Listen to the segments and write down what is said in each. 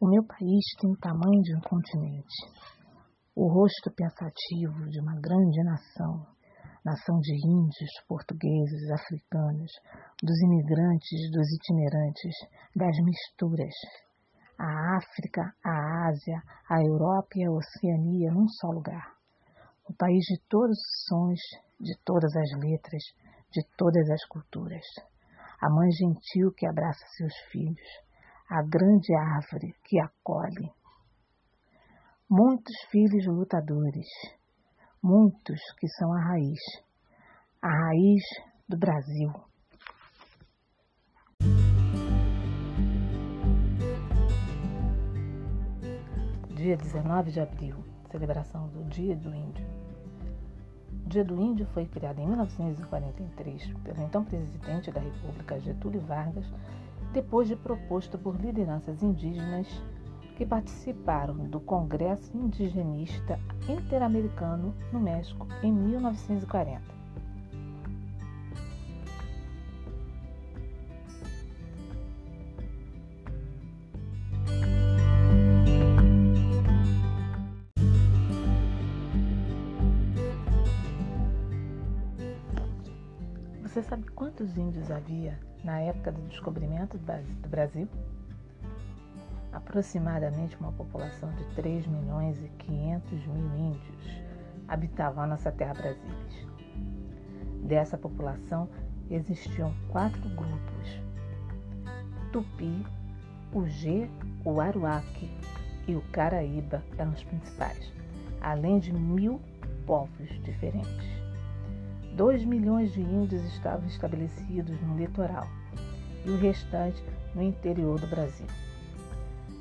O meu país tem o tamanho de um continente, o rosto pensativo de uma grande nação, nação de índios, portugueses, africanos, dos imigrantes, dos itinerantes, das misturas. A África, a Ásia, a Europa e a Oceania num só lugar. O país de todos os sons, de todas as letras, de todas as culturas. A mãe gentil que abraça seus filhos a grande árvore que acolhe. Muitos filhos lutadores, muitos que são a raiz, a raiz do Brasil. Dia 19 de abril, celebração do Dia do Índio. O Dia do Índio foi criado em 1943 pelo então presidente da República Getúlio Vargas depois de proposto por lideranças indígenas que participaram do Congresso Indigenista Interamericano no México em 1940. Quantos índios havia na época do descobrimento do Brasil? Aproximadamente uma população de 3 milhões e 500 mil índios habitavam a nossa terra Brasília. Dessa população existiam quatro grupos: Tupi, o G, o Aruaque e o Caraíba eram os principais, além de mil povos diferentes. 2 milhões de índios estavam estabelecidos no litoral e o restante no interior do Brasil.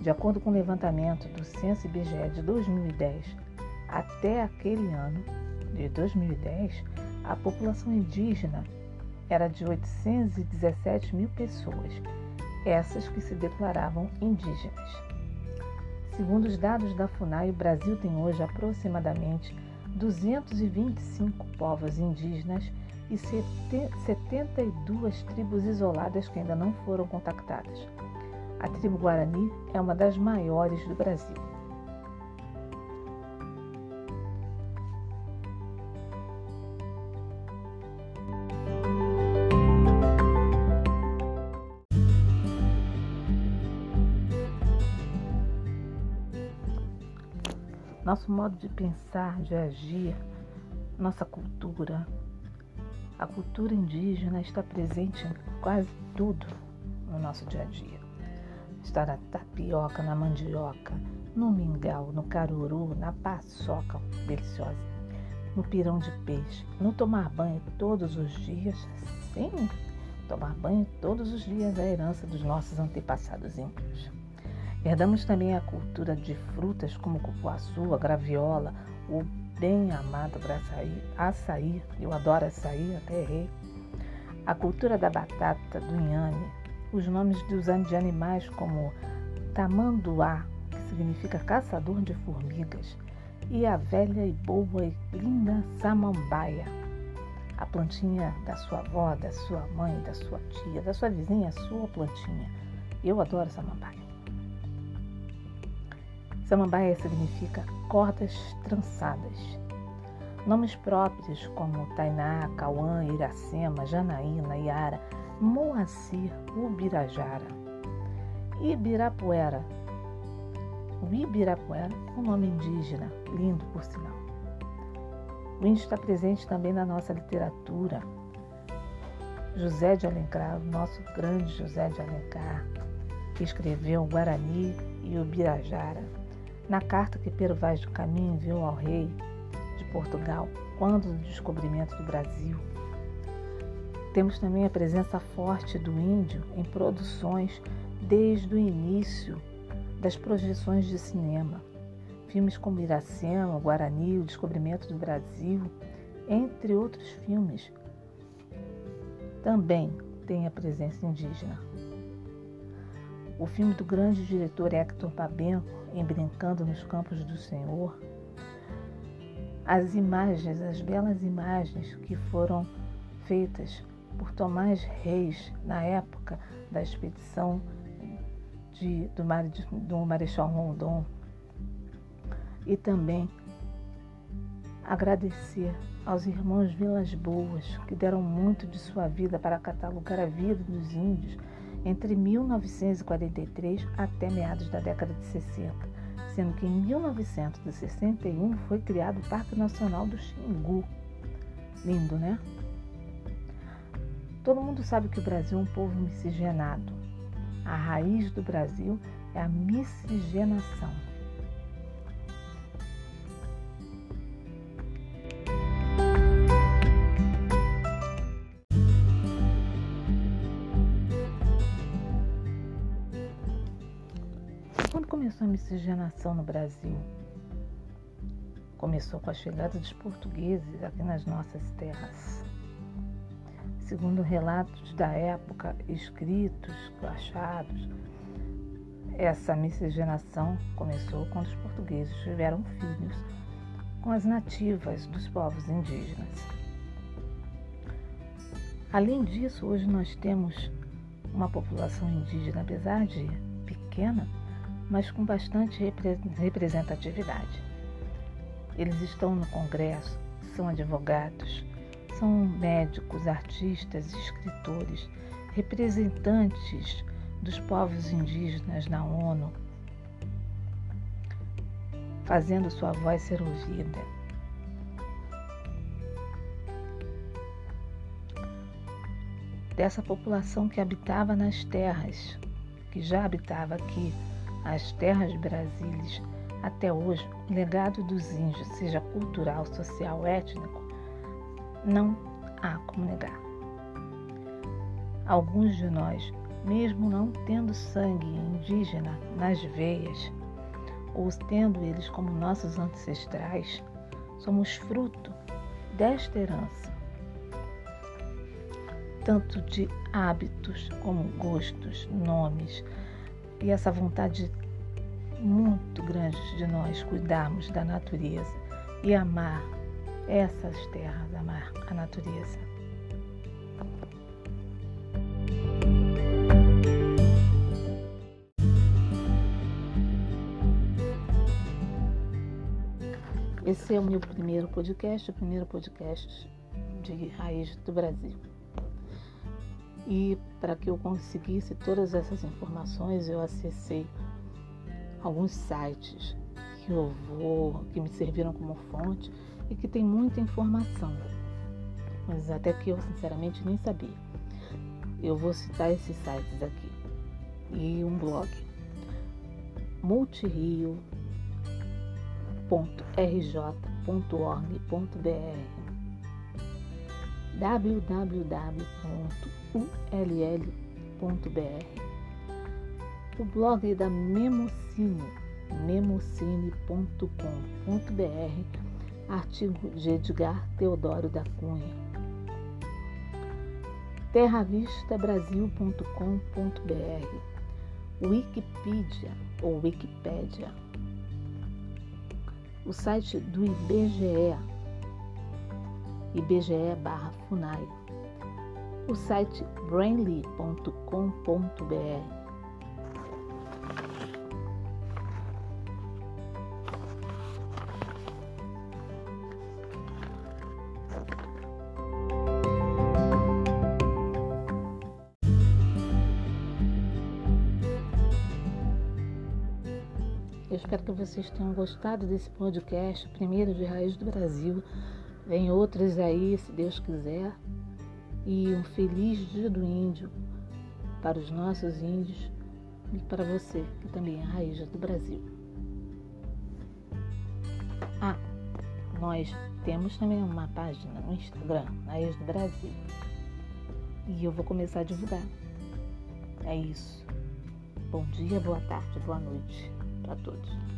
De acordo com o levantamento do Censo IBGE de 2010, até aquele ano, de 2010, a população indígena era de 817 mil pessoas, essas que se declaravam indígenas. Segundo os dados da FUNAI, o Brasil tem hoje aproximadamente 225 povos indígenas e 72 tribos isoladas que ainda não foram contactadas. A tribo Guarani é uma das maiores do Brasil. Nosso modo de pensar, de agir, nossa cultura. A cultura indígena está presente em quase tudo no nosso dia a dia. Está na tapioca, na mandioca, no mingau, no caruru, na paçoca deliciosa, no pirão de peixe, no tomar banho todos os dias. Sim, tomar banho todos os dias é a herança dos nossos antepassados índios. Herdamos também a cultura de frutas como cupuaçu, a graviola, o bem amado açaí, açaí, eu adoro açaí, até errei. A cultura da batata, do inhame, os nomes dos de animais como tamanduá, que significa caçador de formigas, e a velha e boa e linda samambaia, a plantinha da sua avó, da sua mãe, da sua tia, da sua vizinha, a sua plantinha. Eu adoro samambaia. Samambaia significa cordas trançadas. Nomes próprios como Tainá, Cauã, Iracema, Janaína, Iara, Moacir, Ubirajara. Ibirapuera. O Ibirapuera é um nome indígena, lindo por sinal. O índio está presente também na nossa literatura. José de Alencar, o nosso grande José de Alencar, que escreveu Guarani e o Birajara na carta que Pedro Vaz do Caminho enviou ao rei de Portugal quando do descobrimento do Brasil. Temos também a presença forte do índio em produções desde o início das projeções de cinema. Filmes como Iracema, Guarani, O Descobrimento do Brasil, entre outros filmes, também tem a presença indígena. O filme do grande diretor Hector Babenco, em Brincando nos Campos do Senhor, as imagens, as belas imagens que foram feitas por Tomás Reis na época da expedição de, do, do Marechal Rondon. E também agradecer aos irmãos Vilas Boas, que deram muito de sua vida para catalogar a vida dos índios entre 1943 até meados da década de 60, sendo que em 1961 foi criado o Parque Nacional do Xingu. Lindo, né? Todo mundo sabe que o Brasil é um povo miscigenado. A raiz do Brasil é a miscigenação. Quando começou a miscigenação no Brasil? Começou com a chegada dos portugueses aqui nas nossas terras. Segundo relatos da época, escritos, achados, essa miscigenação começou quando os portugueses tiveram filhos com as nativas dos povos indígenas. Além disso, hoje nós temos uma população indígena, apesar de pequena, mas com bastante representatividade. Eles estão no Congresso, são advogados, são médicos, artistas, escritores, representantes dos povos indígenas na ONU, fazendo sua voz ser ouvida. Dessa população que habitava nas terras, que já habitava aqui, as terras Brasília, até hoje, o legado dos índios, seja cultural, social, étnico, não há como negar. Alguns de nós, mesmo não tendo sangue indígena nas veias, ou tendo eles como nossos ancestrais, somos fruto desta herança, tanto de hábitos como gostos, nomes e essa vontade muito grande de nós cuidarmos da natureza e amar essas terras, amar a natureza. Esse é o meu primeiro podcast, o primeiro podcast de raiz do Brasil. E para que eu conseguisse todas essas informações, eu acessei alguns sites que eu vou, que me serviram como fonte e que tem muita informação, mas até que eu sinceramente nem sabia. Eu vou citar esses sites aqui e um blog multirio.rj.org.br www.ull.br o blog da Memocine memocine.com.br Artigo de Edgar Teodoro da Cunha. terravistabrasil.com.br Wikipedia ou Wikipédia. O site do IBGE, IBGE barra FUNAI. O site brainly.com.br Eu espero que vocês tenham gostado desse podcast, primeiro de Raiz do Brasil. Vem outros aí, se Deus quiser. E um feliz dia do índio para os nossos índios e para você, que também é raiz do Brasil. Ah, nós temos também uma página no Instagram, Raiz do Brasil. E eu vou começar a divulgar. É isso. Bom dia, boa tarde, boa noite para todos.